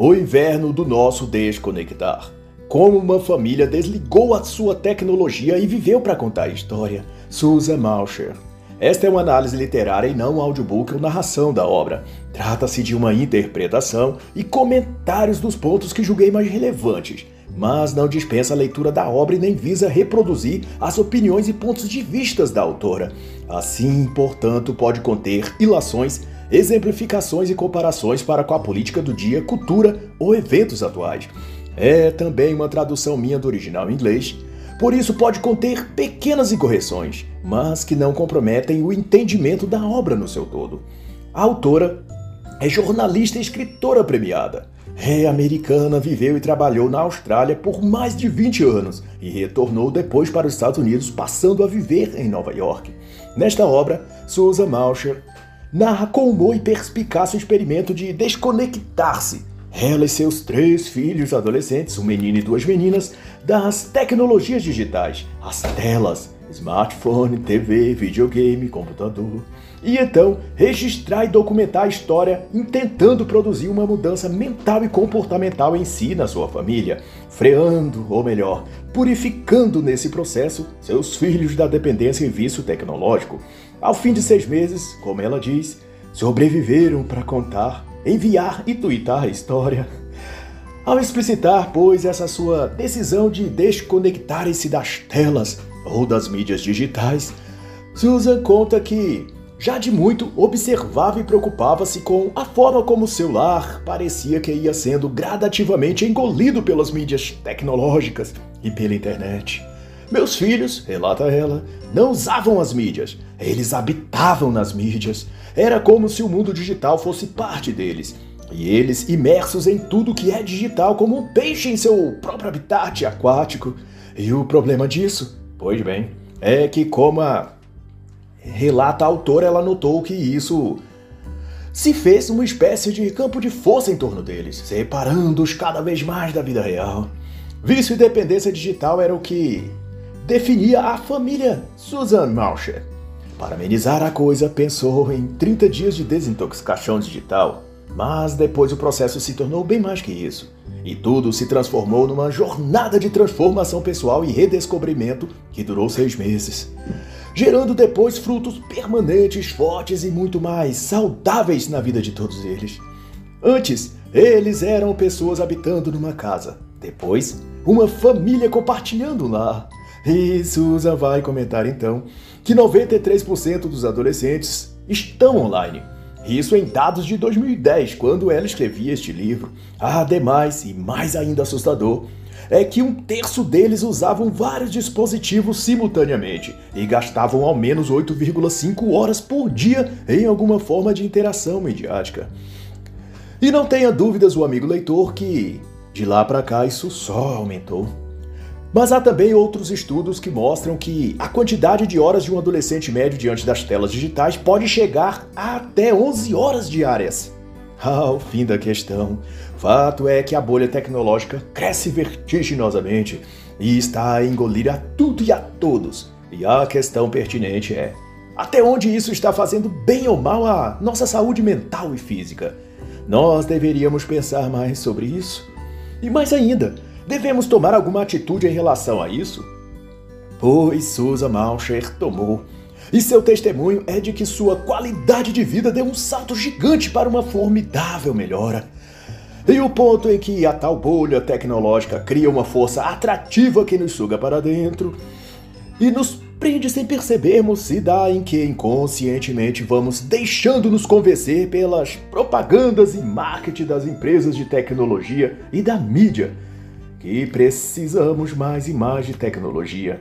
O inverno do nosso desconectar. Como uma família desligou a sua tecnologia e viveu para contar a história. Susan Mauscher. Esta é uma análise literária e não um audiobook ou narração da obra. Trata-se de uma interpretação e comentários dos pontos que julguei mais relevantes, mas não dispensa a leitura da obra e nem visa reproduzir as opiniões e pontos de vistas da autora. Assim, portanto, pode conter ilações exemplificações e comparações para com a política do dia, cultura ou eventos atuais. É também uma tradução minha do original em inglês, por isso pode conter pequenas incorreções, mas que não comprometem o entendimento da obra no seu todo. A autora é jornalista e escritora premiada. É americana, viveu e trabalhou na Austrália por mais de 20 anos e retornou depois para os Estados Unidos, passando a viver em Nova York. Nesta obra, Susan Mauscher narra com humor e perspicácia o experimento de desconectar-se, ela e seus três filhos adolescentes, um menino e duas meninas, das tecnologias digitais, as telas, smartphone, TV, videogame, computador. E então registrar e documentar a história, intentando produzir uma mudança mental e comportamental em si na sua família, freando, ou melhor, purificando nesse processo seus filhos da dependência e vício tecnológico. Ao fim de seis meses, como ela diz, sobreviveram para contar, enviar e twittar a história. Ao explicitar, pois, essa sua decisão de desconectarem-se das telas ou das mídias digitais, Susan conta que já de muito observava e preocupava-se com a forma como seu lar parecia que ia sendo gradativamente engolido pelas mídias tecnológicas e pela internet. Meus filhos, relata ela, não usavam as mídias, eles habitavam nas mídias. Era como se o mundo digital fosse parte deles. E eles imersos em tudo que é digital, como um peixe em seu próprio habitat aquático. E o problema disso, pois bem, é que, como a relata a autora, ela notou que isso se fez uma espécie de campo de força em torno deles, separando-os cada vez mais da vida real. Vício e dependência digital era o que definia a família Susan Mauscher. Para amenizar a coisa, pensou em 30 dias de desintoxicação digital, mas depois o processo se tornou bem mais que isso. E tudo se transformou numa jornada de transformação pessoal e redescobrimento que durou seis meses gerando depois frutos permanentes, fortes e muito mais saudáveis na vida de todos eles. Antes, eles eram pessoas habitando numa casa. Depois, uma família compartilhando lar. E Susan vai comentar então que 93% dos adolescentes estão online. Isso em dados de 2010, quando ela escrevia este livro. Ademais, e mais ainda assustador, é que um terço deles usavam vários dispositivos simultaneamente e gastavam ao menos 8,5 horas por dia em alguma forma de interação midiática. E não tenha dúvidas o amigo leitor que de lá para cá isso só aumentou. Mas há também outros estudos que mostram que a quantidade de horas de um adolescente médio diante das telas digitais pode chegar a até 11 horas diárias. Ao fim da questão, fato é que a bolha tecnológica cresce vertiginosamente e está a engolir a tudo e a todos. E a questão pertinente é: até onde isso está fazendo bem ou mal à nossa saúde mental e física? Nós deveríamos pensar mais sobre isso. E mais ainda, devemos tomar alguma atitude em relação a isso? Pois Susan Malcher tomou. E seu testemunho é de que sua qualidade de vida deu um salto gigante para uma formidável melhora. E o ponto em que a tal bolha tecnológica cria uma força atrativa que nos suga para dentro e nos prende sem percebermos se dá em que inconscientemente vamos deixando nos convencer pelas propagandas e marketing das empresas de tecnologia e da mídia que precisamos mais e mais de tecnologia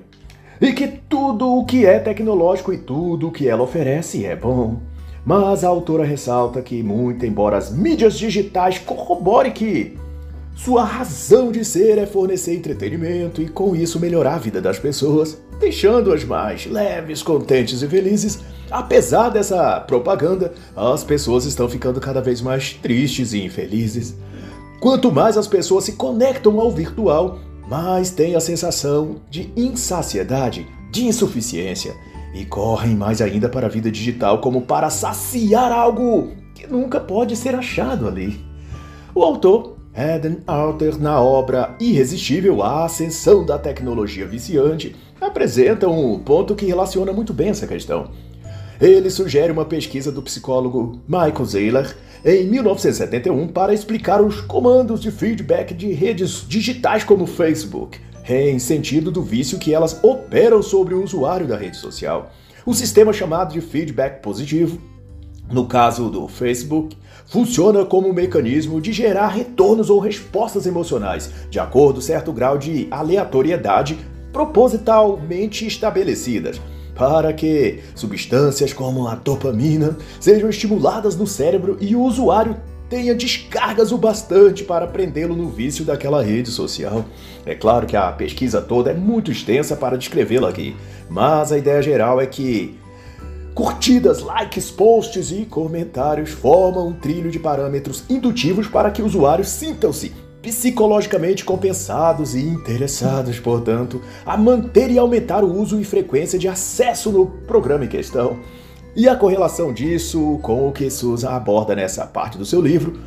e que tudo o que é tecnológico e tudo o que ela oferece é bom. Mas a autora ressalta que, muito embora as mídias digitais corroborem que sua razão de ser é fornecer entretenimento e com isso melhorar a vida das pessoas, deixando-as mais leves, contentes e felizes, apesar dessa propaganda, as pessoas estão ficando cada vez mais tristes e infelizes. Quanto mais as pessoas se conectam ao virtual, mais têm a sensação de insaciedade, de insuficiência e correm mais ainda para a vida digital como para saciar algo que nunca pode ser achado ali. O autor Eden Alter, na obra Irresistível A Ascensão da Tecnologia Viciante, apresenta um ponto que relaciona muito bem essa questão. Ele sugere uma pesquisa do psicólogo Michael Zayler em 1971 para explicar os comandos de feedback de redes digitais como Facebook, em sentido do vício que elas operam sobre o usuário da rede social. O sistema chamado de feedback positivo, no caso do Facebook, funciona como um mecanismo de gerar retornos ou respostas emocionais, de acordo com certo grau de aleatoriedade propositalmente estabelecidas para que substâncias como a dopamina sejam estimuladas no cérebro e o usuário tenha descargas o bastante para prendê-lo no vício daquela rede social. É claro que a pesquisa toda é muito extensa para descrevê-la aqui, mas a ideia geral é que curtidas, likes, posts e comentários formam um trilho de parâmetros indutivos para que usuários sintam-se psicologicamente compensados e interessados, portanto, a manter e aumentar o uso e frequência de acesso no programa em questão. E a correlação disso com o que Susan aborda nessa parte do seu livro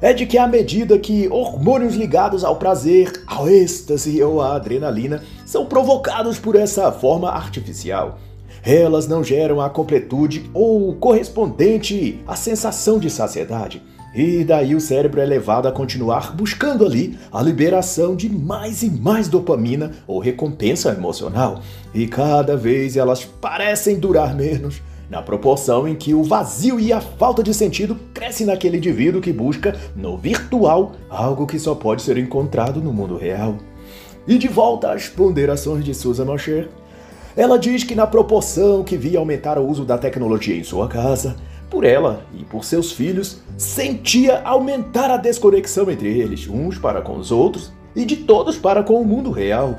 é de que à medida que hormônios ligados ao prazer, ao êxtase ou à adrenalina são provocados por essa forma artificial, elas não geram a completude ou correspondente à sensação de saciedade e daí o cérebro é levado a continuar buscando ali a liberação de mais e mais dopamina ou recompensa emocional. E cada vez elas parecem durar menos, na proporção em que o vazio e a falta de sentido crescem naquele indivíduo que busca no virtual algo que só pode ser encontrado no mundo real. E de volta às ponderações de Susan Mosher, ela diz que na proporção que via aumentar o uso da tecnologia em sua casa, por ela e por seus filhos, sentia aumentar a desconexão entre eles, uns para com os outros e de todos para com o mundo real.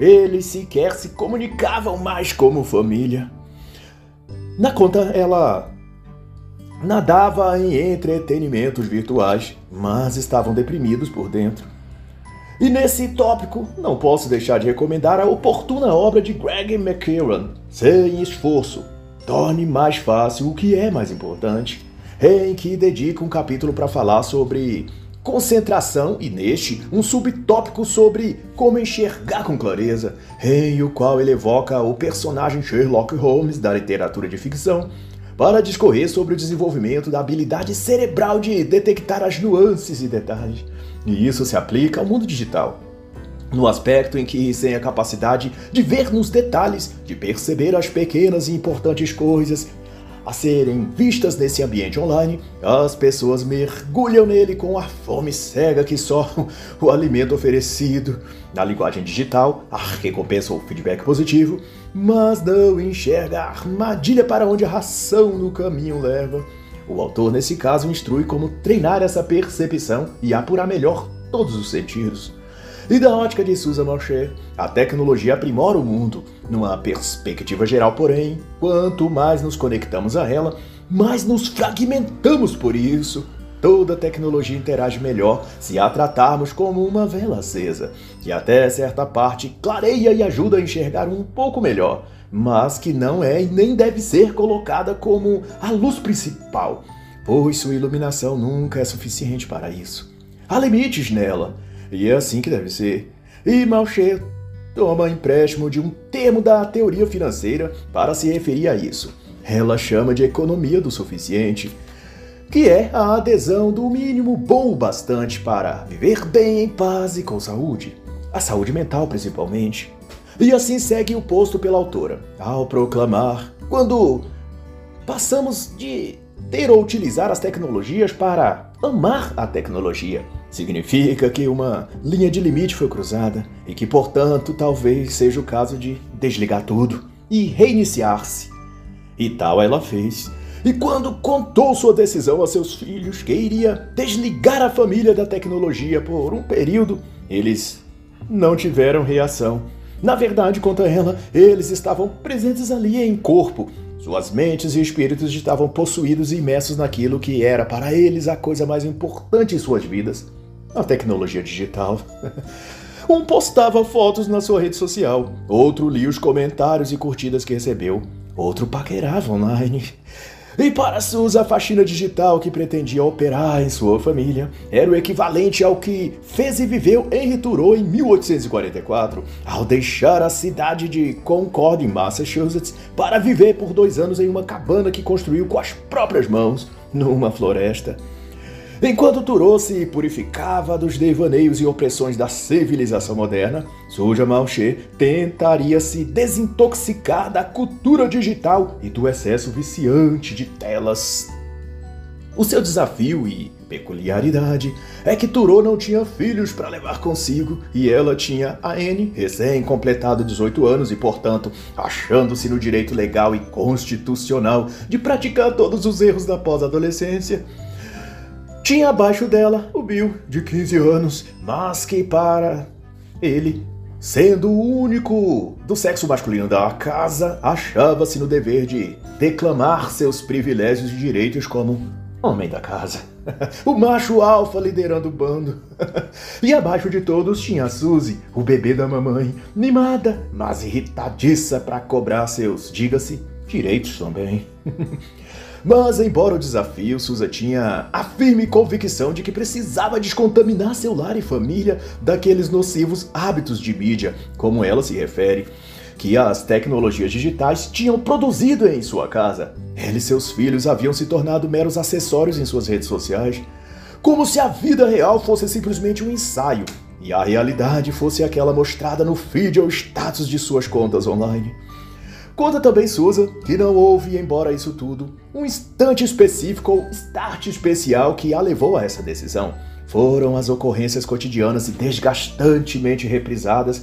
Eles sequer se comunicavam mais como família. Na conta, ela nadava em entretenimentos virtuais, mas estavam deprimidos por dentro. E nesse tópico, não posso deixar de recomendar a oportuna obra de Greg McKeown, Sem Esforço, torne mais fácil o que é mais importante, em que dedica um capítulo para falar sobre concentração e neste um subtópico sobre como enxergar com clareza, em o qual ele evoca o personagem Sherlock Holmes da literatura de ficção para discorrer sobre o desenvolvimento da habilidade cerebral de detectar as nuances e detalhes. E isso se aplica ao mundo digital no aspecto em que, sem a capacidade de ver nos detalhes, de perceber as pequenas e importantes coisas a serem vistas nesse ambiente online, as pessoas mergulham nele com a fome cega que só o alimento oferecido. Na linguagem digital, a recompensa ou feedback positivo, mas não enxerga a armadilha para onde a ração no caminho leva. O autor, nesse caso, instrui como treinar essa percepção e apurar melhor todos os sentidos. E da ótica de Susan Moshe, a tecnologia aprimora o mundo. Numa perspectiva geral, porém, quanto mais nos conectamos a ela, mais nos fragmentamos por isso. Toda tecnologia interage melhor se a tratarmos como uma vela acesa, que até certa parte clareia e ajuda a enxergar um pouco melhor, mas que não é e nem deve ser colocada como a luz principal, pois sua iluminação nunca é suficiente para isso. Há limites nela, e é assim que deve ser. E Malcher toma empréstimo de um termo da teoria financeira para se referir a isso. Ela chama de economia do suficiente, que é a adesão do mínimo bom o bastante para viver bem em paz e com saúde, a saúde mental principalmente. E assim segue o posto pela autora, ao proclamar: quando passamos de ter ou utilizar as tecnologias para amar a tecnologia. Significa que uma linha de limite foi cruzada e que, portanto, talvez seja o caso de desligar tudo e reiniciar-se. E tal ela fez. E quando contou sua decisão a seus filhos que iria desligar a família da tecnologia por um período, eles não tiveram reação. Na verdade, conta ela, eles estavam presentes ali em corpo, suas mentes e espíritos estavam possuídos e imersos naquilo que era para eles a coisa mais importante em suas vidas: a tecnologia digital. Um postava fotos na sua rede social, outro lia os comentários e curtidas que recebeu, outro paquerava online. E para Suzy, a faxina digital que pretendia operar em sua família era o equivalente ao que fez e viveu Henry Thoreau em 1844, ao deixar a cidade de Concord, em Massachusetts, para viver por dois anos em uma cabana que construiu com as próprias mãos, numa floresta. Enquanto Thoreau se purificava dos devaneios e opressões da civilização moderna, Suja Malcher tentaria se desintoxicar da cultura digital e do excesso viciante de telas. O seu desafio e peculiaridade é que Thoreau não tinha filhos para levar consigo e ela tinha a Anne, recém-completado 18 anos e, portanto, achando-se no direito legal e constitucional de praticar todos os erros da pós-adolescência. Tinha abaixo dela o Bill, de 15 anos, mas que para ele, sendo o único do sexo masculino da casa, achava-se no dever de declamar seus privilégios e direitos como homem da casa. o macho alfa liderando o bando. e abaixo de todos tinha a Suzy, o bebê da mamãe, mimada, mas irritadiça para cobrar seus, diga-se, direitos também. Mas, embora o desafio, Suza tinha a firme convicção de que precisava descontaminar seu lar e família daqueles nocivos hábitos de mídia, como ela se refere, que as tecnologias digitais tinham produzido em sua casa. Ela e seus filhos haviam se tornado meros acessórios em suas redes sociais, como se a vida real fosse simplesmente um ensaio e a realidade fosse aquela mostrada no feed ou status de suas contas online. Conta também Susan que não houve, embora isso tudo, um instante específico ou start especial que a levou a essa decisão. Foram as ocorrências cotidianas e desgastantemente reprisadas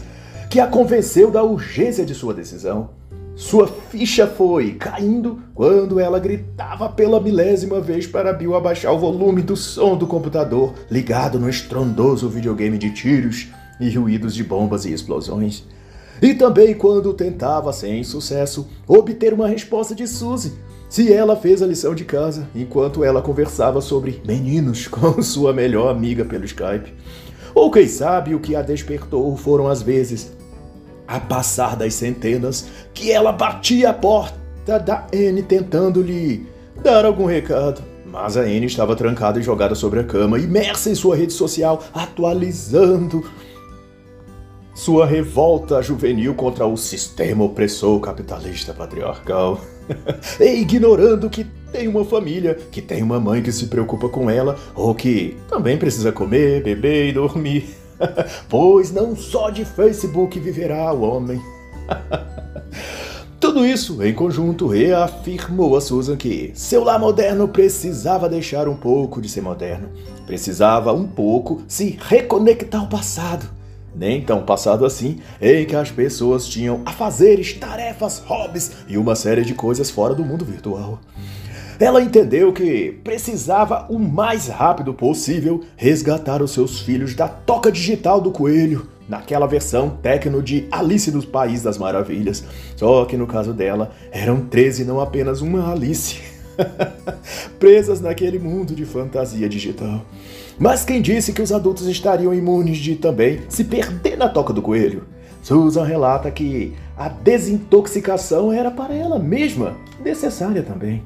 que a convenceu da urgência de sua decisão. Sua ficha foi caindo quando ela gritava pela milésima vez para Bill abaixar o volume do som do computador ligado no estrondoso videogame de tiros e ruídos de bombas e explosões. E também quando tentava, sem sucesso, obter uma resposta de Suzy, se ela fez a lição de casa enquanto ela conversava sobre meninos com sua melhor amiga pelo Skype. Ou quem sabe o que a despertou foram as vezes, a passar das centenas, que ela batia a porta da Anne tentando lhe dar algum recado. Mas a Anne estava trancada e jogada sobre a cama, imersa em sua rede social, atualizando sua revolta juvenil contra o sistema opressor capitalista patriarcal. e ignorando que tem uma família, que tem uma mãe que se preocupa com ela, ou que também precisa comer, beber e dormir. pois não só de Facebook viverá o homem. Tudo isso, em conjunto, reafirmou a Susan que seu lar moderno precisava deixar um pouco de ser moderno. Precisava um pouco se reconectar ao passado nem tão passado assim, em que as pessoas tinham afazeres, tarefas, hobbies e uma série de coisas fora do mundo virtual. Ela entendeu que precisava o mais rápido possível resgatar os seus filhos da toca digital do coelho, naquela versão tecno de Alice no País das Maravilhas. Só que no caso dela, eram 13 não apenas uma Alice. Presas naquele mundo de fantasia digital. Mas quem disse que os adultos estariam imunes de também se perder na toca do coelho? Susan relata que a desintoxicação era para ela mesma necessária também.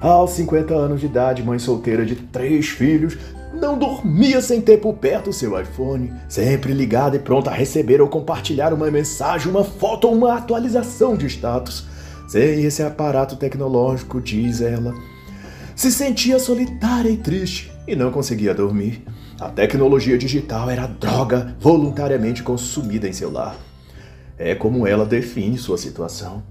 Aos 50 anos de idade, mãe solteira de três filhos, não dormia sem ter por perto o seu iPhone, sempre ligada e pronta a receber ou compartilhar uma mensagem, uma foto ou uma atualização de status. Sem esse aparato tecnológico, diz ela, se sentia solitária e triste e não conseguia dormir. A tecnologia digital era droga voluntariamente consumida em seu lar. É como ela define sua situação.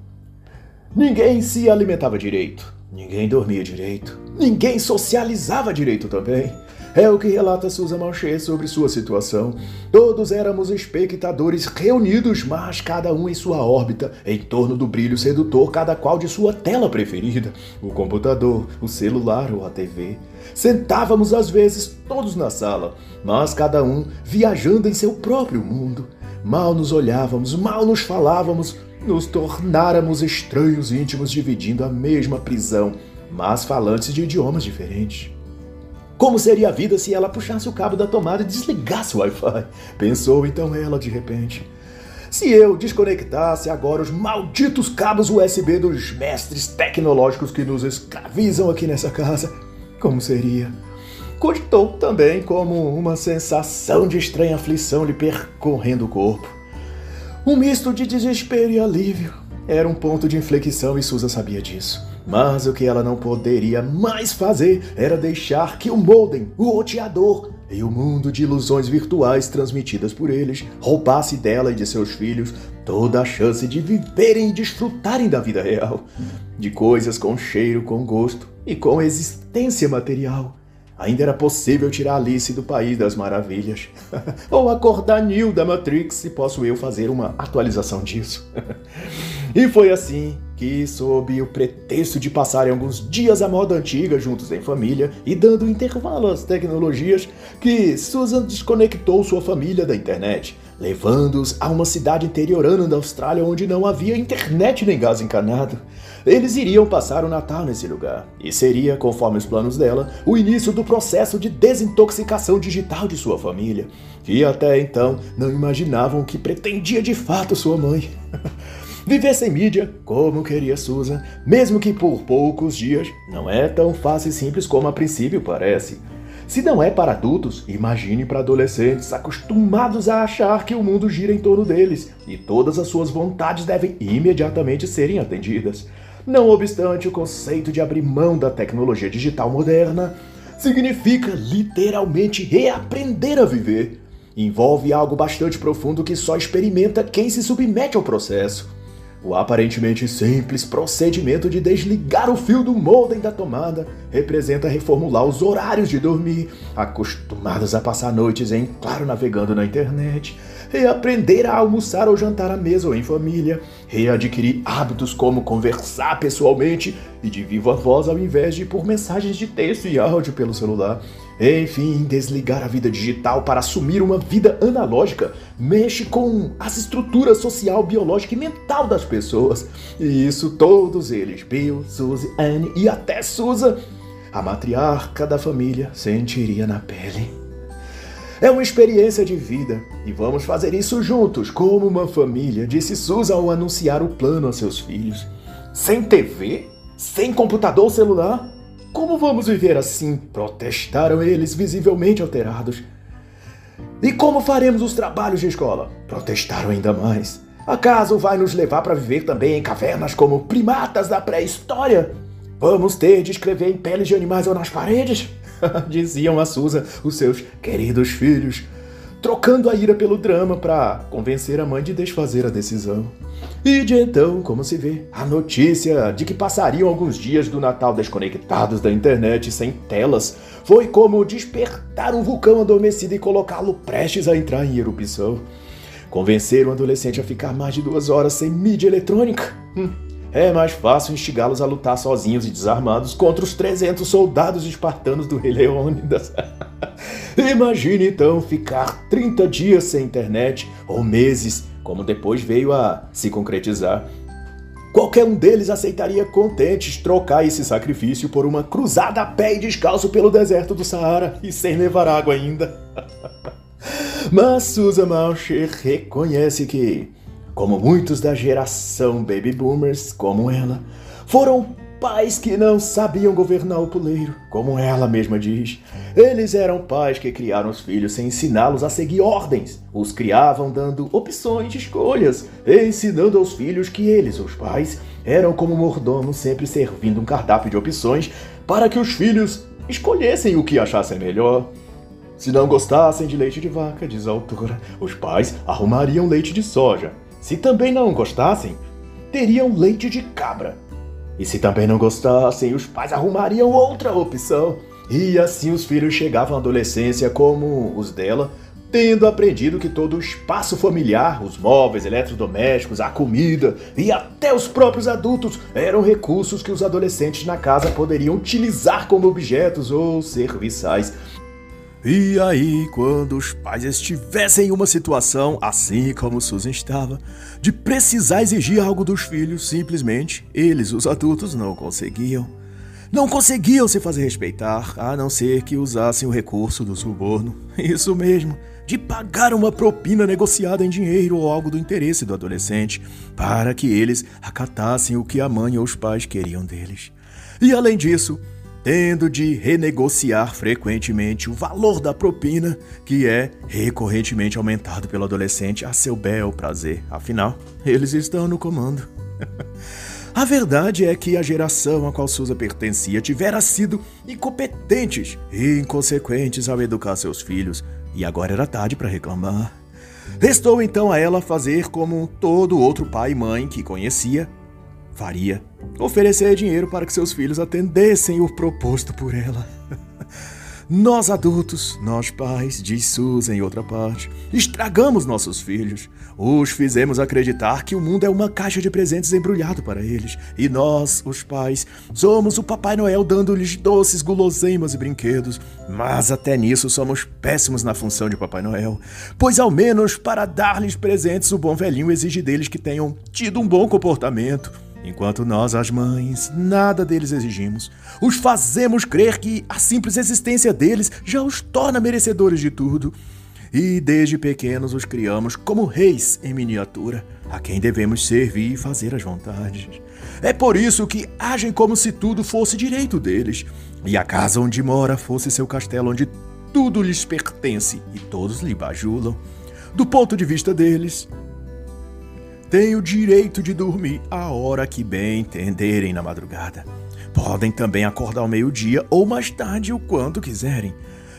Ninguém se alimentava direito, ninguém dormia direito, ninguém socializava direito também. É o que relata Susan Malcher sobre sua situação. Todos éramos espectadores reunidos, mas cada um em sua órbita, em torno do brilho sedutor, cada qual de sua tela preferida: o computador, o celular ou a TV. Sentávamos às vezes todos na sala, mas cada um viajando em seu próprio mundo. Mal nos olhávamos, mal nos falávamos, nos tornáramos estranhos íntimos dividindo a mesma prisão, mas falantes de idiomas diferentes. Como seria a vida se ela puxasse o cabo da tomada e desligasse o Wi-Fi? Pensou então ela de repente. Se eu desconectasse agora os malditos cabos USB dos mestres tecnológicos que nos escravizam aqui nessa casa, como seria? Cogitou também como uma sensação de estranha aflição lhe percorrendo o corpo. Um misto de desespero e alívio. Era um ponto de inflexão e Susan sabia disso. Mas o que ela não poderia mais fazer era deixar que o Molden, o oteador, e o mundo de ilusões virtuais transmitidas por eles roubasse dela e de seus filhos toda a chance de viverem e desfrutarem da vida real, de coisas com cheiro, com gosto e com existência material. Ainda era possível tirar Alice do País das Maravilhas. Ou acordar Neil da Matrix, se posso eu fazer uma atualização disso. e foi assim que, sob o pretexto de passarem alguns dias à moda antiga juntos em família e dando intervalo às tecnologias, que Susan desconectou sua família da internet, levando-os a uma cidade interiorana da Austrália onde não havia internet nem gás encanado. Eles iriam passar o Natal nesse lugar, e seria, conforme os planos dela, o início do processo de desintoxicação digital de sua família, que até então não imaginavam que pretendia de fato sua mãe. Viver sem mídia, como queria Susan, mesmo que por poucos dias, não é tão fácil e simples como a princípio parece. Se não é para adultos, imagine para adolescentes acostumados a achar que o mundo gira em torno deles e todas as suas vontades devem imediatamente serem atendidas. Não obstante, o conceito de abrir mão da tecnologia digital moderna significa literalmente reaprender a viver. Envolve algo bastante profundo que só experimenta quem se submete ao processo. O aparentemente simples procedimento de desligar o fio do modem da tomada representa reformular os horários de dormir, acostumados a passar noites em claro navegando na internet, reaprender a almoçar ou jantar à mesa ou em família, readquirir hábitos como conversar pessoalmente e de viva voz ao invés de por mensagens de texto e áudio pelo celular enfim, desligar a vida digital para assumir uma vida analógica mexe com as estruturas social, biológica e mental das pessoas. E isso todos eles, Bill, Suzy, Anne e até Susan, a matriarca da família, sentiria na pele. É uma experiência de vida e vamos fazer isso juntos, como uma família, disse Susan ao anunciar o plano a seus filhos. Sem TV? Sem computador celular? Como vamos viver assim? Protestaram eles, visivelmente alterados. E como faremos os trabalhos de escola? Protestaram ainda mais. Acaso vai nos levar para viver também em cavernas como primatas da pré-história? Vamos ter de escrever em peles de animais ou nas paredes? Diziam a Susan os seus queridos filhos, trocando a ira pelo drama para convencer a mãe de desfazer a decisão. E de então, como se vê, a notícia de que passariam alguns dias do Natal desconectados da internet sem telas foi como despertar um vulcão adormecido e colocá-lo prestes a entrar em erupção. Convencer um adolescente a ficar mais de duas horas sem mídia eletrônica? Hum, é mais fácil instigá-los a lutar sozinhos e desarmados contra os 300 soldados espartanos do Rei Leônidas. Imagine então ficar 30 dias sem internet ou meses como depois veio a se concretizar. Qualquer um deles aceitaria contentes trocar esse sacrifício por uma cruzada a pé e descalço pelo deserto do Saara e sem levar água ainda. Mas Susan Malcher reconhece que, como muitos da geração baby boomers como ela, foram Pais que não sabiam governar o puleiro, como ela mesma diz. Eles eram pais que criaram os filhos sem ensiná-los a seguir ordens. Os criavam dando opções de escolhas, ensinando aos filhos que eles, os pais, eram como mordomos sempre servindo um cardápio de opções para que os filhos escolhessem o que achassem melhor. Se não gostassem de leite de vaca, diz a autora, os pais arrumariam leite de soja. Se também não gostassem, teriam leite de cabra. E se também não gostassem, os pais arrumariam outra opção. E assim os filhos chegavam à adolescência como os dela, tendo aprendido que todo o espaço familiar, os móveis, eletrodomésticos, a comida e até os próprios adultos eram recursos que os adolescentes na casa poderiam utilizar como objetos ou serviçais. E aí, quando os pais estivessem em uma situação, assim como Susan estava, de precisar exigir algo dos filhos, simplesmente eles, os adultos, não conseguiam. Não conseguiam se fazer respeitar, a não ser que usassem o recurso do suborno. Isso mesmo, de pagar uma propina negociada em dinheiro ou algo do interesse do adolescente, para que eles acatassem o que a mãe ou os pais queriam deles. E além disso, tendo de renegociar frequentemente o valor da propina, que é recorrentemente aumentado pelo adolescente a seu bel prazer. Afinal, eles estão no comando. A verdade é que a geração a qual Souza pertencia tivera sido incompetentes e inconsequentes ao educar seus filhos, e agora era tarde para reclamar. Restou então a ela fazer como todo outro pai e mãe que conhecia faria: oferecer dinheiro para que seus filhos atendessem o proposto por ela. Nós adultos, nós pais, diz Susan em outra parte, estragamos nossos filhos. Os fizemos acreditar que o mundo é uma caixa de presentes embrulhado para eles. E nós, os pais, somos o Papai Noel dando-lhes doces, guloseimas e brinquedos. Mas até nisso somos péssimos na função de Papai Noel. Pois ao menos para dar-lhes presentes, o bom velhinho exige deles que tenham tido um bom comportamento Enquanto nós, as mães, nada deles exigimos. Os fazemos crer que a simples existência deles já os torna merecedores de tudo. E desde pequenos os criamos como reis em miniatura, a quem devemos servir e fazer as vontades. É por isso que agem como se tudo fosse direito deles, e a casa onde mora fosse seu castelo onde tudo lhes pertence e todos lhe bajulam. Do ponto de vista deles, têm o direito de dormir a hora que bem entenderem na madrugada. Podem também acordar ao meio-dia ou mais tarde, o quanto quiserem.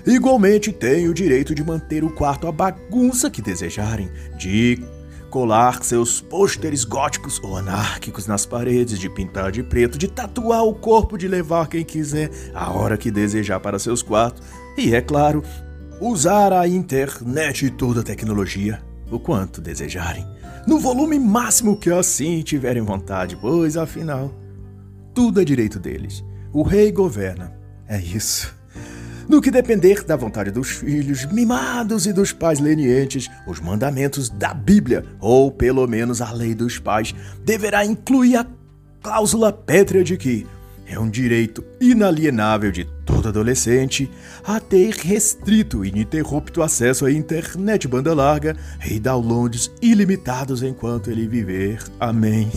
Igualmente têm o direito de manter o quarto a bagunça que desejarem, de colar seus pôsteres góticos ou anárquicos nas paredes, de pintar de preto, de tatuar o corpo, de levar quem quiser a hora que desejar para seus quartos e, é claro, usar a internet e toda a tecnologia o quanto desejarem no volume máximo que assim tiverem vontade, pois afinal, tudo é direito deles. O rei governa. É isso. No que depender da vontade dos filhos mimados e dos pais lenientes, os mandamentos da Bíblia, ou pelo menos a lei dos pais, deverá incluir a cláusula pétrea de que é um direito inalienável de todo adolescente a ter restrito e ininterrupto acesso à internet banda larga e downloads ilimitados enquanto ele viver. Amém.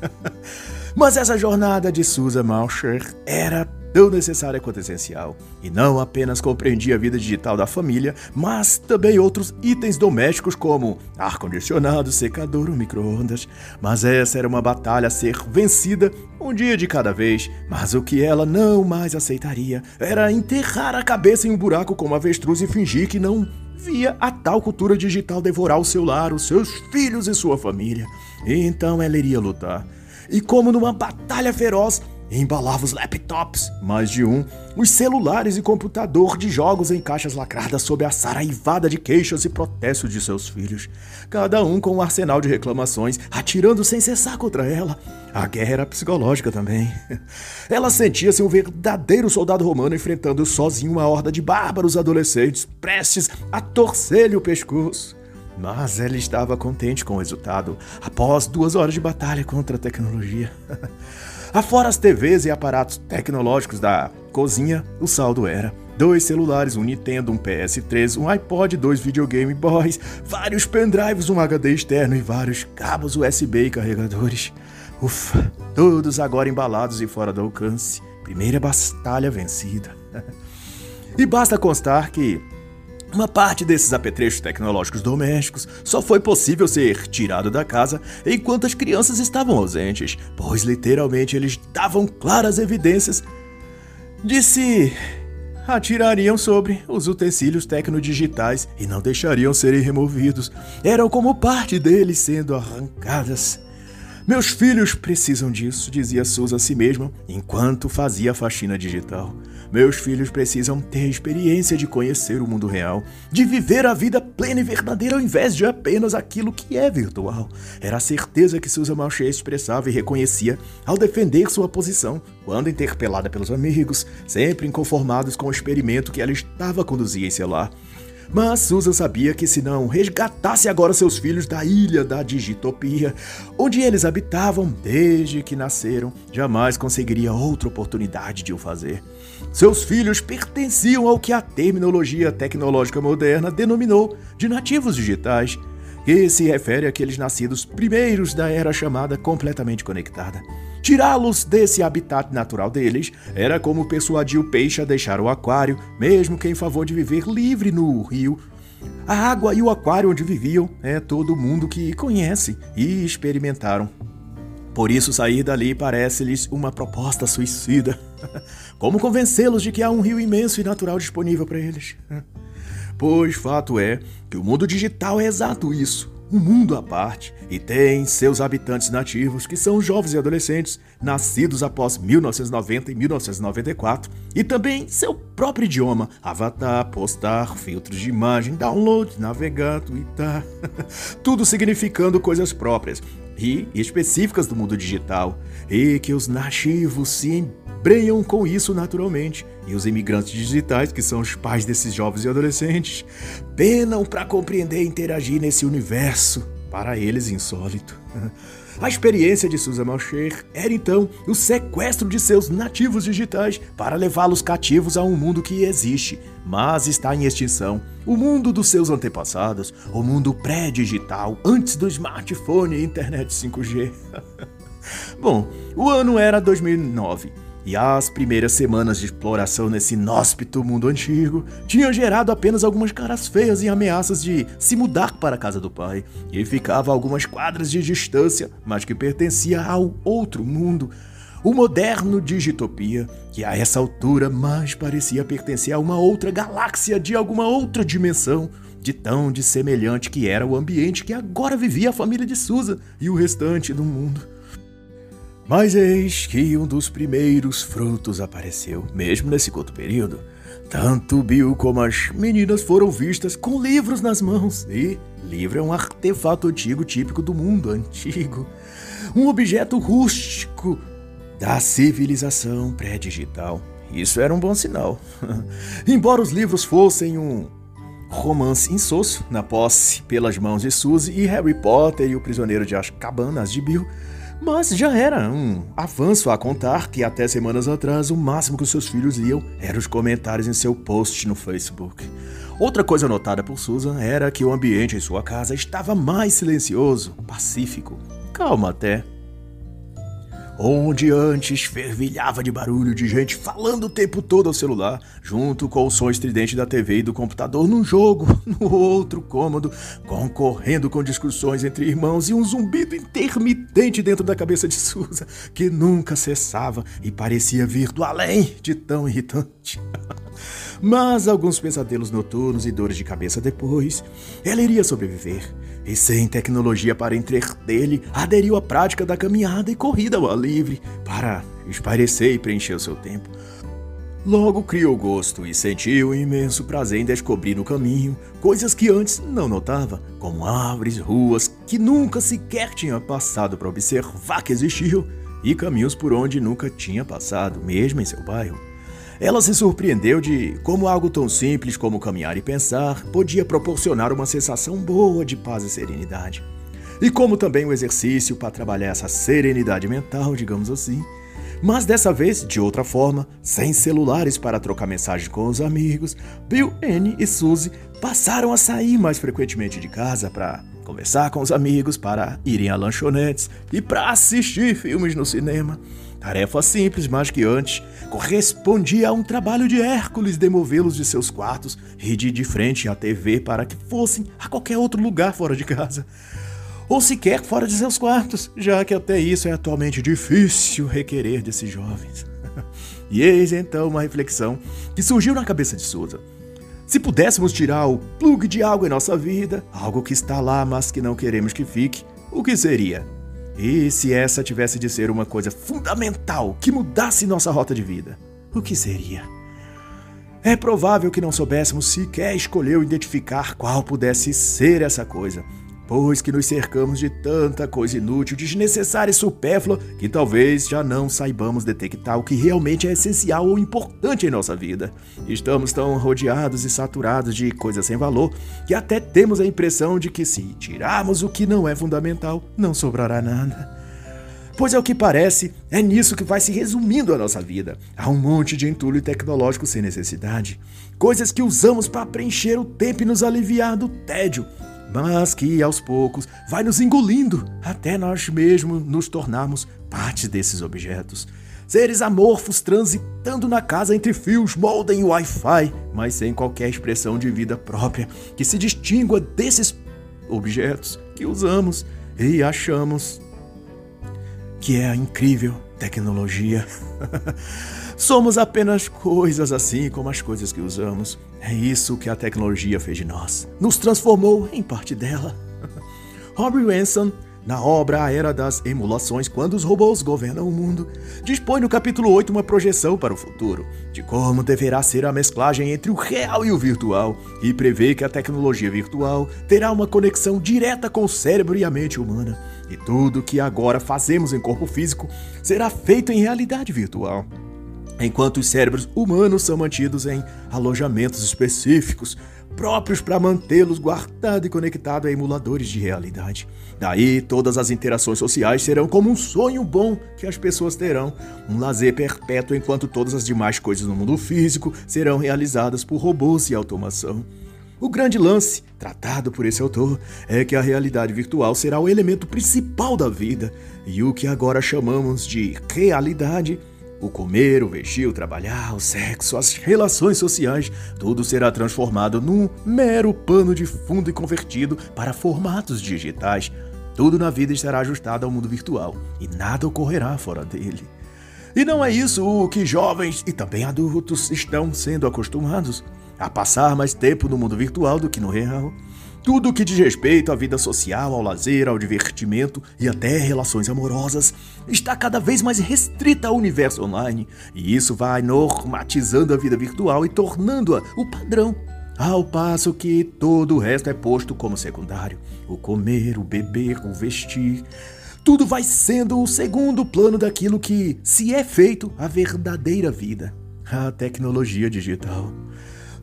Mas essa jornada de Susan Malcher era tão necessária quanto essencial, e não apenas compreendia a vida digital da família, mas também outros itens domésticos como ar-condicionado, secador ou micro-ondas. Mas essa era uma batalha a ser vencida um dia de cada vez, mas o que ela não mais aceitaria era enterrar a cabeça em um buraco como avestruz e fingir que não via a tal cultura digital devorar o seu lar, os seus filhos e sua família. Então ela iria lutar. E como numa batalha feroz, embalava os laptops, mais de um, os celulares e computador de jogos em caixas lacradas sob a saraivada de queixas e protestos de seus filhos, cada um com um arsenal de reclamações, atirando sem cessar contra ela. A guerra era psicológica também. Ela sentia-se um verdadeiro soldado romano enfrentando sozinho uma horda de bárbaros adolescentes, prestes a torcer-lhe o pescoço. Mas ela estava contente com o resultado após duas horas de batalha contra a tecnologia. Afora as TVs e aparatos tecnológicos da cozinha, o saldo era dois celulares, um Nintendo, um PS3, um iPod, dois videogame boys, vários pendrives, um HD externo e vários cabos USB e carregadores. Ufa, todos agora embalados e fora do alcance. Primeira batalha vencida. e basta constar que uma parte desses apetrechos tecnológicos domésticos só foi possível ser tirado da casa enquanto as crianças estavam ausentes, pois literalmente eles davam claras evidências de se atirariam sobre os utensílios tecnodigitais e não deixariam serem removidos. Eram como parte deles sendo arrancadas. Meus filhos precisam disso, dizia Susan a si mesma enquanto fazia a faxina digital. Meus filhos precisam ter a experiência de conhecer o mundo real, de viver a vida plena e verdadeira ao invés de apenas aquilo que é virtual. Era a certeza que Susan Malcher expressava e reconhecia ao defender sua posição, quando interpelada pelos amigos, sempre inconformados com o experimento que ela estava conduzindo em seu. Mas Susan sabia que se não resgatasse agora seus filhos da ilha da digitopia, onde eles habitavam desde que nasceram, jamais conseguiria outra oportunidade de o fazer. Seus filhos pertenciam ao que a terminologia tecnológica moderna denominou de nativos digitais, que se refere àqueles nascidos primeiros da era chamada completamente conectada. Tirá-los desse habitat natural deles era como persuadir o peixe a deixar o aquário, mesmo que em favor de viver livre no rio. A água e o aquário onde viviam é todo mundo que conhece e experimentaram. Por isso, sair dali parece-lhes uma proposta suicida. Como convencê-los de que há um rio imenso e natural disponível para eles? Pois fato é que o mundo digital é exato isso, um mundo à parte, e tem seus habitantes nativos, que são jovens e adolescentes, nascidos após 1990 e 1994, e também seu próprio idioma, avatar, postar, filtros de imagem, download, navegar, twittar, tudo significando coisas próprias e específicas do mundo digital, e que os nativos se brenham com isso naturalmente. E os imigrantes digitais, que são os pais desses jovens e adolescentes, penam para compreender e interagir nesse universo, para eles insólito. A experiência de Susan Malcher era então o sequestro de seus nativos digitais para levá-los cativos a um mundo que existe, mas está em extinção. O mundo dos seus antepassados, o mundo pré-digital, antes do smartphone e internet 5G. Bom, o ano era 2009 e as primeiras semanas de exploração nesse inóspito mundo antigo tinham gerado apenas algumas caras feias e ameaças de se mudar para a casa do pai, e ficava a algumas quadras de distância, mas que pertencia ao outro mundo, o moderno Digitopia, que a essa altura mais parecia pertencer a uma outra galáxia de alguma outra dimensão, de tão dissemelhante que era o ambiente que agora vivia a família de Susan e o restante do mundo. Mas eis que um dos primeiros frutos apareceu, mesmo nesse curto período. Tanto Bill como as meninas foram vistas com livros nas mãos. E livro é um artefato antigo típico do mundo antigo. Um objeto rústico da civilização pré-digital. Isso era um bom sinal. Embora os livros fossem um romance insosso na posse pelas mãos de Suzy e Harry Potter e o Prisioneiro de Azkaban de Bill, mas já era um avanço a contar que até semanas atrás o máximo que os seus filhos liam eram os comentários em seu post no Facebook. Outra coisa notada por Susan era que o ambiente em sua casa estava mais silencioso, pacífico, calmo até onde antes fervilhava de barulho de gente falando o tempo todo ao celular, junto com o som estridente da TV e do computador num jogo, no outro cômodo, concorrendo com discussões entre irmãos e um zumbido intermitente dentro da cabeça de Susan, que nunca cessava e parecia vir do além de tão irritante. Mas alguns pesadelos noturnos e dores de cabeça depois, ela iria sobreviver. E sem tecnologia para entretê-lo, aderiu à prática da caminhada e corrida ao ar livre para espairecer e preencher o seu tempo. Logo criou gosto e sentiu imenso prazer em descobrir no caminho coisas que antes não notava, como árvores, ruas que nunca sequer tinha passado para observar que existiam, e caminhos por onde nunca tinha passado, mesmo em seu bairro. Ela se surpreendeu de como algo tão simples como caminhar e pensar podia proporcionar uma sensação boa de paz e serenidade. E como também o exercício para trabalhar essa serenidade mental, digamos assim. Mas dessa vez, de outra forma, sem celulares para trocar mensagens com os amigos, Bill, Annie e Suzy passaram a sair mais frequentemente de casa para conversar com os amigos, para irem a lanchonetes e para assistir filmes no cinema. Tarefa simples, mas que antes correspondia a um trabalho de Hércules demovê-los de seus quartos e de de frente à TV para que fossem a qualquer outro lugar fora de casa. Ou sequer fora de seus quartos, já que até isso é atualmente difícil requerer desses jovens. e eis então uma reflexão que surgiu na cabeça de Souza. Se pudéssemos tirar o plug de algo em nossa vida, algo que está lá, mas que não queremos que fique, o que seria? E se essa tivesse de ser uma coisa fundamental que mudasse nossa rota de vida, o que seria? É provável que não soubéssemos sequer escolher ou identificar qual pudesse ser essa coisa. Pois que nos cercamos de tanta coisa inútil, desnecessária e supérflua que talvez já não saibamos detectar o que realmente é essencial ou importante em nossa vida. Estamos tão rodeados e saturados de coisas sem valor que até temos a impressão de que se tirarmos o que não é fundamental, não sobrará nada. Pois é o que parece, é nisso que vai se resumindo a nossa vida. Há um monte de entulho tecnológico sem necessidade. Coisas que usamos para preencher o tempo e nos aliviar do tédio. Mas que aos poucos vai nos engolindo até nós mesmos nos tornarmos parte desses objetos. Seres amorfos transitando na casa entre fios, molden e Wi-Fi, mas sem qualquer expressão de vida própria que se distingua desses objetos que usamos e achamos que é a incrível tecnologia. Somos apenas coisas assim como as coisas que usamos. É isso que a tecnologia fez de nós. Nos transformou em parte dela. Robbie Ransom, na obra A Era das Emulações, quando os robôs governam o mundo, dispõe no capítulo 8 uma projeção para o futuro, de como deverá ser a mesclagem entre o real e o virtual, e prevê que a tecnologia virtual terá uma conexão direta com o cérebro e a mente humana e tudo que agora fazemos em corpo físico será feito em realidade virtual. Enquanto os cérebros humanos são mantidos em alojamentos específicos, próprios para mantê-los guardados e conectados a emuladores de realidade. Daí, todas as interações sociais serão como um sonho bom que as pessoas terão, um lazer perpétuo, enquanto todas as demais coisas no mundo físico serão realizadas por robôs e automação. O grande lance, tratado por esse autor, é que a realidade virtual será o elemento principal da vida, e o que agora chamamos de realidade o comer, o vestir, o trabalhar, o sexo, as relações sociais, tudo será transformado num mero pano de fundo e convertido para formatos digitais. Tudo na vida estará ajustado ao mundo virtual e nada ocorrerá fora dele. E não é isso o que jovens e também adultos estão sendo acostumados a passar mais tempo no mundo virtual do que no real. Tudo o que diz respeito à vida social, ao lazer, ao divertimento e até relações amorosas está cada vez mais restrita ao universo online, e isso vai normatizando a vida virtual e tornando-a o padrão. Ao passo que todo o resto é posto como secundário: o comer, o beber, o vestir. Tudo vai sendo o segundo plano daquilo que se é feito a verdadeira vida, a tecnologia digital.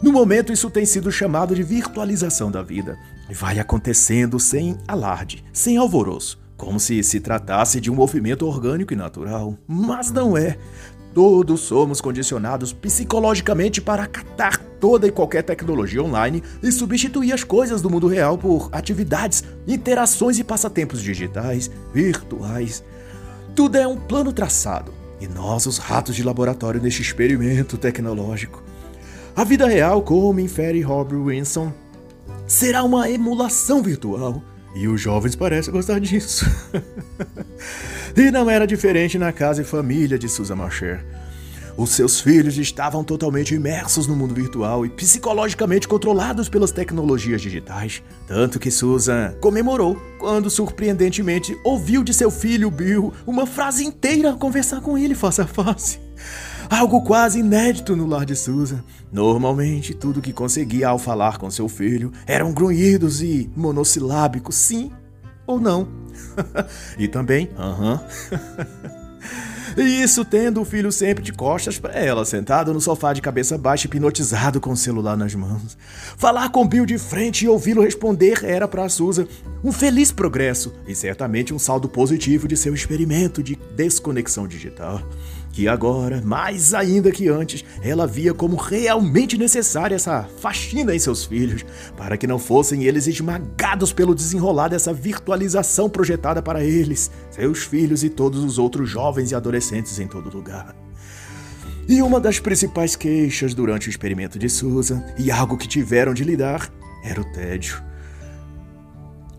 No momento, isso tem sido chamado de virtualização da vida. E vai acontecendo sem alarde, sem alvoroço, como se se tratasse de um movimento orgânico e natural. Mas não é. Todos somos condicionados psicologicamente para acatar toda e qualquer tecnologia online e substituir as coisas do mundo real por atividades, interações e passatempos digitais, virtuais. Tudo é um plano traçado, e nós, os ratos de laboratório neste experimento tecnológico. A vida real, como infere Rob Winson, será uma emulação virtual. E os jovens parecem gostar disso. e não era diferente na casa e família de Susan Marcher. Os seus filhos estavam totalmente imersos no mundo virtual e psicologicamente controlados pelas tecnologias digitais. Tanto que Susan comemorou quando, surpreendentemente, ouviu de seu filho Bill uma frase inteira conversar com ele face a face. Algo quase inédito no lar de Susan. Normalmente, tudo que conseguia ao falar com seu filho eram grunhidos e monossilábicos, sim ou não. e também, aham. E isso tendo o filho sempre de costas para ela, sentado no sofá de cabeça baixa, hipnotizado com o celular nas mãos. Falar com Bill de frente e ouvi-lo responder era para Susan um feliz progresso e certamente um saldo positivo de seu experimento de desconexão digital que agora, mais ainda que antes, ela via como realmente necessária essa faxina em seus filhos, para que não fossem eles esmagados pelo desenrolar dessa virtualização projetada para eles, seus filhos e todos os outros jovens e adolescentes em todo lugar. E uma das principais queixas durante o experimento de Susan, e algo que tiveram de lidar, era o tédio.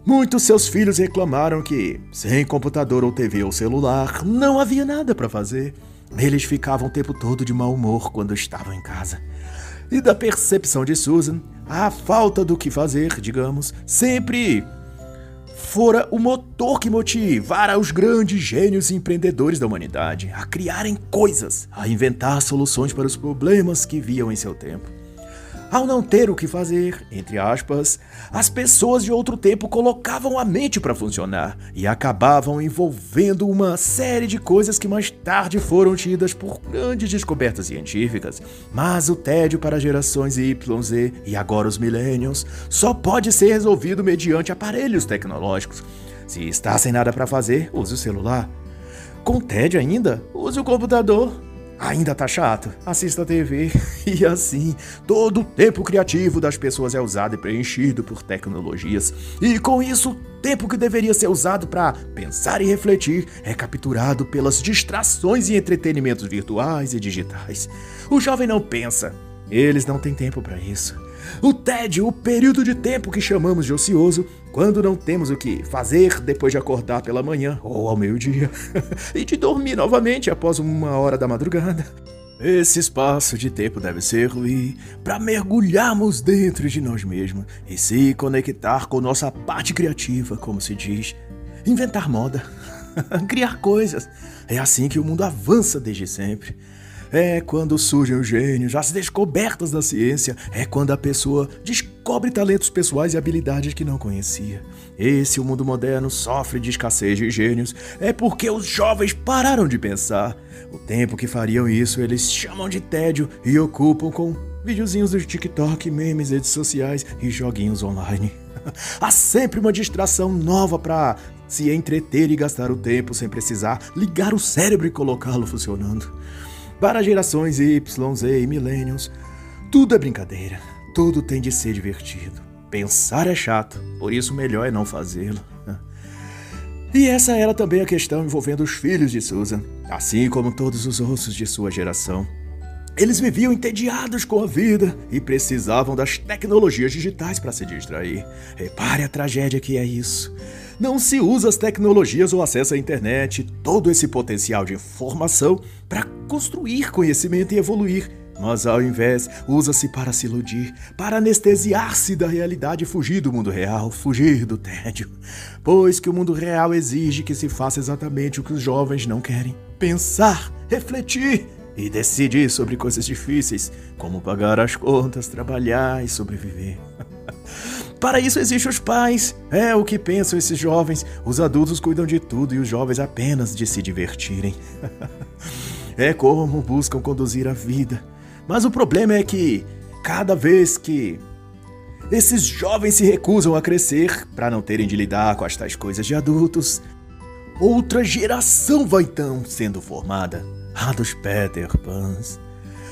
Muitos seus filhos reclamaram que, sem computador ou TV ou celular, não havia nada para fazer. Eles ficavam o tempo todo de mau humor quando estavam em casa. E da percepção de Susan, a falta do que fazer, digamos, sempre fora o motor que motivara os grandes gênios e empreendedores da humanidade a criarem coisas, a inventar soluções para os problemas que viam em seu tempo. Ao não ter o que fazer, entre aspas, as pessoas de outro tempo colocavam a mente para funcionar e acabavam envolvendo uma série de coisas que mais tarde foram tidas por grandes descobertas científicas. Mas o tédio para gerações Y, Z e agora os millennials só pode ser resolvido mediante aparelhos tecnológicos. Se está sem nada para fazer, use o celular. Com tédio ainda, use o computador. Ainda tá chato? Assista a TV. E assim, todo o tempo criativo das pessoas é usado e preenchido por tecnologias. E com isso, o tempo que deveria ser usado para pensar e refletir é capturado pelas distrações e entretenimentos virtuais e digitais. O jovem não pensa. Eles não têm tempo para isso. O tédio, o período de tempo que chamamos de ocioso, quando não temos o que fazer depois de acordar pela manhã ou ao meio-dia e de dormir novamente após uma hora da madrugada. Esse espaço de tempo deve servir para mergulharmos dentro de nós mesmos e se conectar com nossa parte criativa, como se diz. Inventar moda, criar coisas. É assim que o mundo avança desde sempre. É quando surgem os gênios, as descobertas da ciência, é quando a pessoa descobre talentos pessoais e habilidades que não conhecia. Esse o mundo moderno sofre de escassez de gênios, é porque os jovens pararam de pensar. O tempo que fariam isso eles chamam de tédio e ocupam com videozinhos do TikTok, memes, redes sociais e joguinhos online. Há sempre uma distração nova para se entreter e gastar o tempo sem precisar ligar o cérebro e colocá-lo funcionando. Para gerações Y, Z e Millennials, tudo é brincadeira, tudo tem de ser divertido. Pensar é chato, por isso melhor é não fazê-lo. E essa era também a questão envolvendo os filhos de Susan, assim como todos os ossos de sua geração. Eles viviam entediados com a vida e precisavam das tecnologias digitais para se distrair. Repare a tragédia que é isso. Não se usa as tecnologias ou acesso à internet, todo esse potencial de informação, para construir conhecimento e evoluir, mas ao invés usa-se para se iludir, para anestesiar-se da realidade e fugir do mundo real, fugir do tédio. Pois que o mundo real exige que se faça exatamente o que os jovens não querem: pensar, refletir e decidir sobre coisas difíceis, como pagar as contas, trabalhar e sobreviver. Para isso existem os pais. É o que pensam esses jovens. Os adultos cuidam de tudo e os jovens apenas de se divertirem. é como buscam conduzir a vida. Mas o problema é que cada vez que esses jovens se recusam a crescer para não terem de lidar com as tais coisas de adultos, outra geração vai então sendo formada. A dos Peter Pans.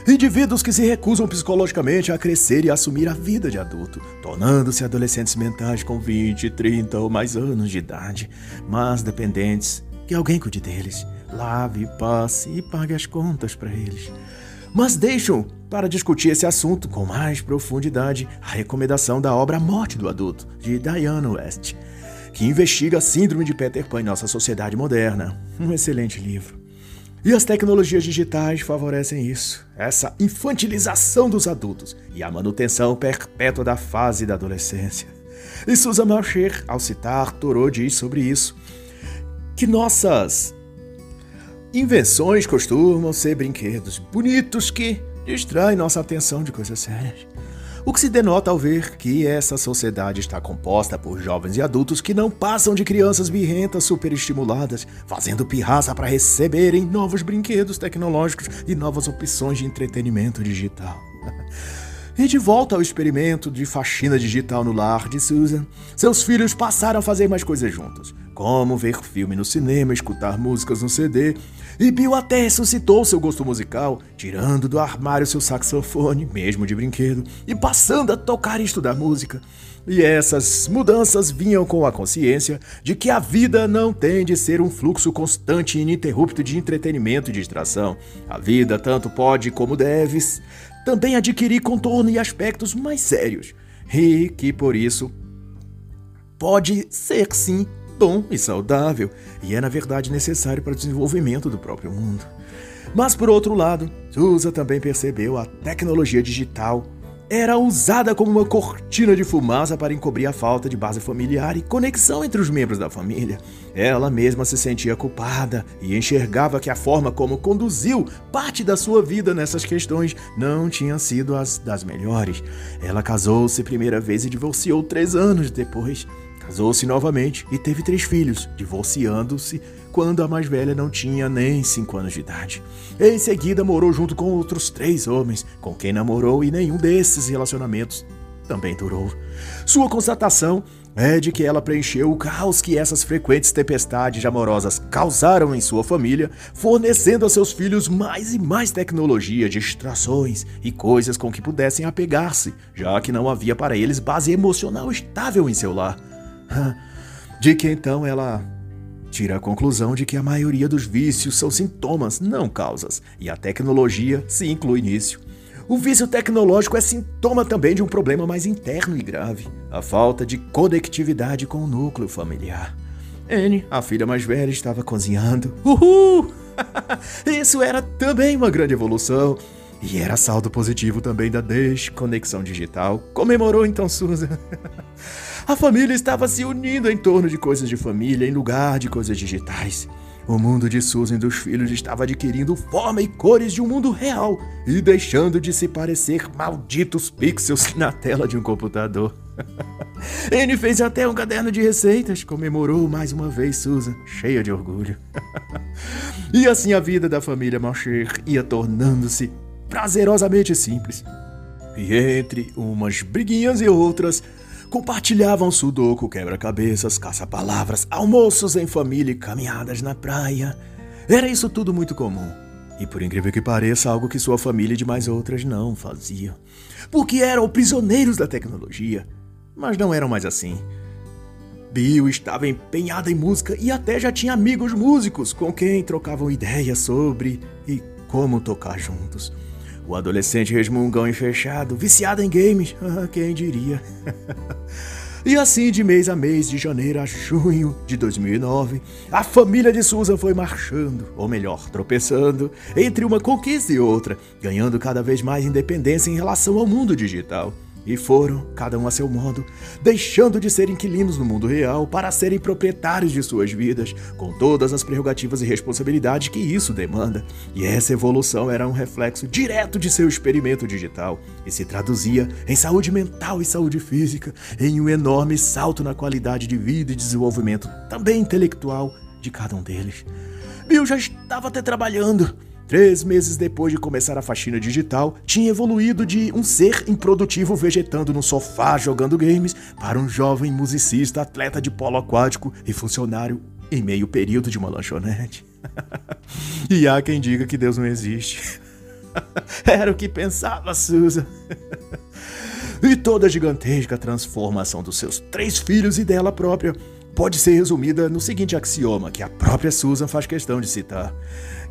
Indivíduos que se recusam psicologicamente a crescer e assumir a vida de adulto, tornando-se adolescentes mentais com 20, 30 ou mais anos de idade, mas dependentes que alguém cuide deles, lave, passe e pague as contas para eles. Mas deixam para discutir esse assunto com mais profundidade a recomendação da obra Morte do Adulto, de Diana West, que investiga a síndrome de Peter Pan em nossa sociedade moderna. Um excelente livro. E as tecnologias digitais favorecem isso, essa infantilização dos adultos e a manutenção perpétua da fase da adolescência. E Susan Marcher, ao citar Thoreau, diz sobre isso, que nossas invenções costumam ser brinquedos bonitos que distraem nossa atenção de coisas sérias. O que se denota ao ver que essa sociedade está composta por jovens e adultos que não passam de crianças birrentas superestimuladas, fazendo pirraça para receberem novos brinquedos tecnológicos e novas opções de entretenimento digital. E de volta ao experimento de faxina digital no lar de Susan, seus filhos passaram a fazer mais coisas juntos, como ver filme no cinema, escutar músicas no CD, e Bill até ressuscitou seu gosto musical, tirando do armário seu saxofone, mesmo de brinquedo, e passando a tocar e estudar música. E essas mudanças vinham com a consciência de que a vida não tem de ser um fluxo constante e ininterrupto de entretenimento e distração. A vida tanto pode como deve também adquirir contorno e aspectos mais sérios, e que por isso pode ser sim bom e saudável, e é na verdade necessário para o desenvolvimento do próprio mundo. Mas por outro lado, Susa também percebeu a tecnologia digital era usada como uma cortina de fumaça para encobrir a falta de base familiar e conexão entre os membros da família. Ela mesma se sentia culpada e enxergava que a forma como conduziu parte da sua vida nessas questões não tinha sido as das melhores. Ela casou-se primeira vez e divorciou três anos depois. Casou-se novamente e teve três filhos, divorciando-se quando a mais velha não tinha nem cinco anos de idade. Em seguida, morou junto com outros três homens, com quem namorou e nenhum desses relacionamentos também durou. Sua constatação é de que ela preencheu o caos que essas frequentes tempestades amorosas causaram em sua família, fornecendo a seus filhos mais e mais tecnologia, distrações e coisas com que pudessem apegar-se, já que não havia para eles base emocional estável em seu lar. De que então ela tira a conclusão de que a maioria dos vícios são sintomas, não causas, e a tecnologia se inclui nisso. O vício tecnológico é sintoma também de um problema mais interno e grave: a falta de conectividade com o núcleo familiar. Anne, a filha mais velha, estava cozinhando. Uhul! Isso era também uma grande evolução. E era saldo positivo também da desconexão digital. Comemorou então Susan. A família estava se unindo em torno de coisas de família em lugar de coisas digitais. O mundo de Susan e dos filhos estava adquirindo forma e cores de um mundo real e deixando de se parecer malditos pixels na tela de um computador. Ele fez até um caderno de receitas, comemorou mais uma vez Susan, cheia de orgulho. e assim a vida da família Marcher ia tornando-se prazerosamente simples. E entre umas briguinhas e outras, Compartilhavam sudoku, quebra-cabeças, caça-palavras, almoços em família e caminhadas na praia. Era isso tudo muito comum. E por incrível que pareça, algo que sua família e demais outras não faziam. Porque eram prisioneiros da tecnologia. Mas não eram mais assim. Bill estava empenhada em música e até já tinha amigos músicos com quem trocavam ideias sobre e como tocar juntos. O adolescente resmungão e fechado, viciado em games, ah, quem diria? e assim, de mês a mês, de janeiro a junho de 2009, a família de Susan foi marchando, ou melhor, tropeçando, entre uma conquista e outra, ganhando cada vez mais independência em relação ao mundo digital. E foram, cada um a seu modo, deixando de ser inquilinos no mundo real para serem proprietários de suas vidas, com todas as prerrogativas e responsabilidades que isso demanda. E essa evolução era um reflexo direto de seu experimento digital e se traduzia em saúde mental e saúde física, em um enorme salto na qualidade de vida e desenvolvimento, também intelectual, de cada um deles. Bill já estava até trabalhando Três meses depois de começar a faxina digital, tinha evoluído de um ser improdutivo vegetando no sofá jogando games para um jovem musicista, atleta de polo aquático e funcionário em meio período de uma lanchonete. e há quem diga que Deus não existe. Era o que pensava Susan. e toda a gigantesca transformação dos seus três filhos e dela própria pode ser resumida no seguinte axioma que a própria Susan faz questão de citar: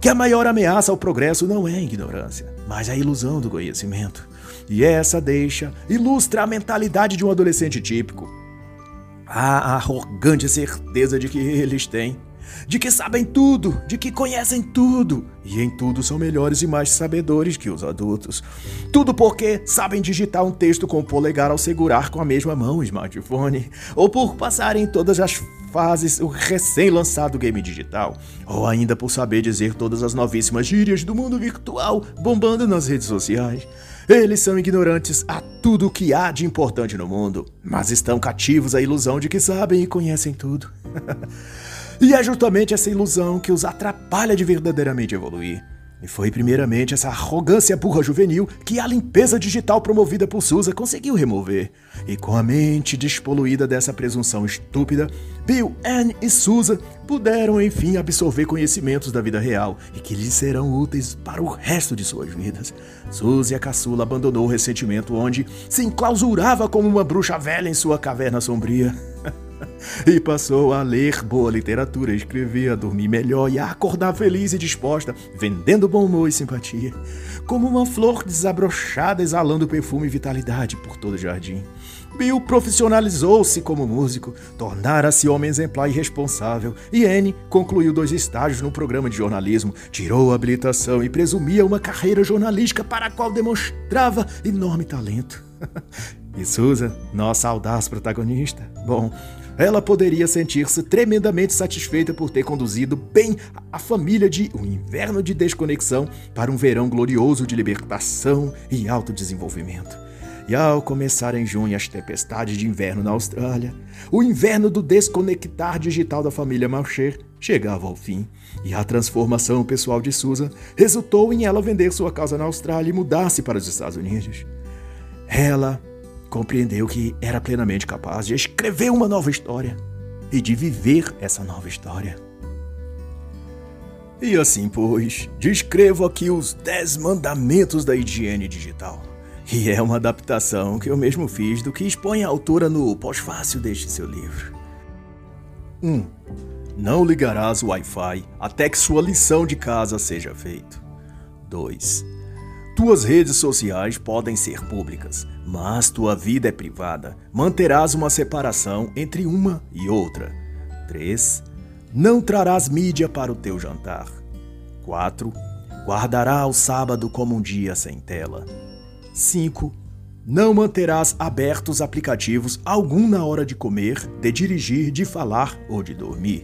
que a maior ameaça ao progresso não é a ignorância, mas a ilusão do conhecimento. E essa deixa ilustra a mentalidade de um adolescente típico. A arrogante certeza de que eles têm de que sabem tudo, de que conhecem tudo, e em tudo são melhores e mais sabedores que os adultos. Tudo porque sabem digitar um texto com o polegar ao segurar com a mesma mão o smartphone, ou por passarem todas as fases o recém-lançado game digital, ou ainda por saber dizer todas as novíssimas gírias do mundo virtual bombando nas redes sociais. Eles são ignorantes a tudo o que há de importante no mundo, mas estão cativos à ilusão de que sabem e conhecem tudo. E é justamente essa ilusão que os atrapalha de verdadeiramente evoluir. E foi primeiramente essa arrogância burra juvenil que a limpeza digital promovida por Susa conseguiu remover. E com a mente despoluída dessa presunção estúpida, Bill, Anne e Susa puderam enfim absorver conhecimentos da vida real e que lhes serão úteis para o resto de suas vidas. Suzy a caçula abandonou o ressentimento onde se enclausurava como uma bruxa velha em sua caverna sombria. e passou a ler boa literatura, escrever, a dormir melhor e a acordar feliz e disposta, vendendo bom humor e simpatia, como uma flor desabrochada exalando perfume e vitalidade por todo o jardim. Bill profissionalizou-se como músico, tornara-se homem exemplar e responsável, e Anne concluiu dois estágios no programa de jornalismo, tirou a habilitação e presumia uma carreira jornalística para a qual demonstrava enorme talento. e Susan, nossa audaz protagonista, bom, ela poderia sentir-se tremendamente satisfeita por ter conduzido bem a família de um inverno de desconexão para um verão glorioso de libertação e autodesenvolvimento. E ao começar em junho as tempestades de inverno na Austrália, o inverno do desconectar digital da família Marcher chegava ao fim, e a transformação pessoal de Susan resultou em ela vender sua casa na Austrália e mudar-se para os Estados Unidos. Ela compreendeu que era plenamente capaz de escrever uma nova história e de viver essa nova história. E assim, pois, descrevo aqui os Dez Mandamentos da Higiene Digital. E é uma adaptação que eu mesmo fiz do que expõe a autora no pós-fácil deste seu livro. 1. Um, não ligarás o Wi-Fi até que sua lição de casa seja feita. 2. Tuas redes sociais podem ser públicas, mas tua vida é privada. Manterás uma separação entre uma e outra. 3. Não trarás mídia para o teu jantar. 4. Guardará o sábado como um dia sem tela. 5. Não manterás abertos aplicativos algum na hora de comer, de dirigir, de falar ou de dormir.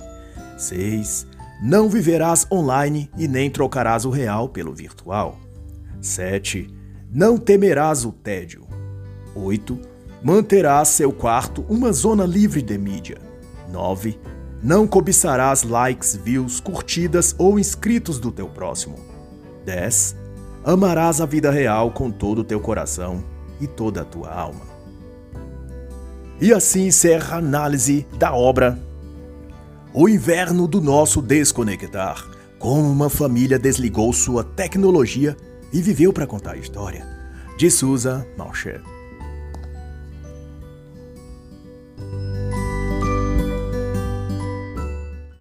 6. Não viverás online e nem trocarás o real pelo virtual. 7. Não temerás o tédio. 8. Manterás seu quarto uma zona livre de mídia. 9. Não cobiçarás likes, views, curtidas ou inscritos do teu próximo. 10 amarás a vida real com todo o teu coração e toda a tua alma. E assim encerra a análise da obra O Inverno do Nosso Desconectar. Como uma família desligou sua tecnologia e viveu para contar a história, de Susan Malchet.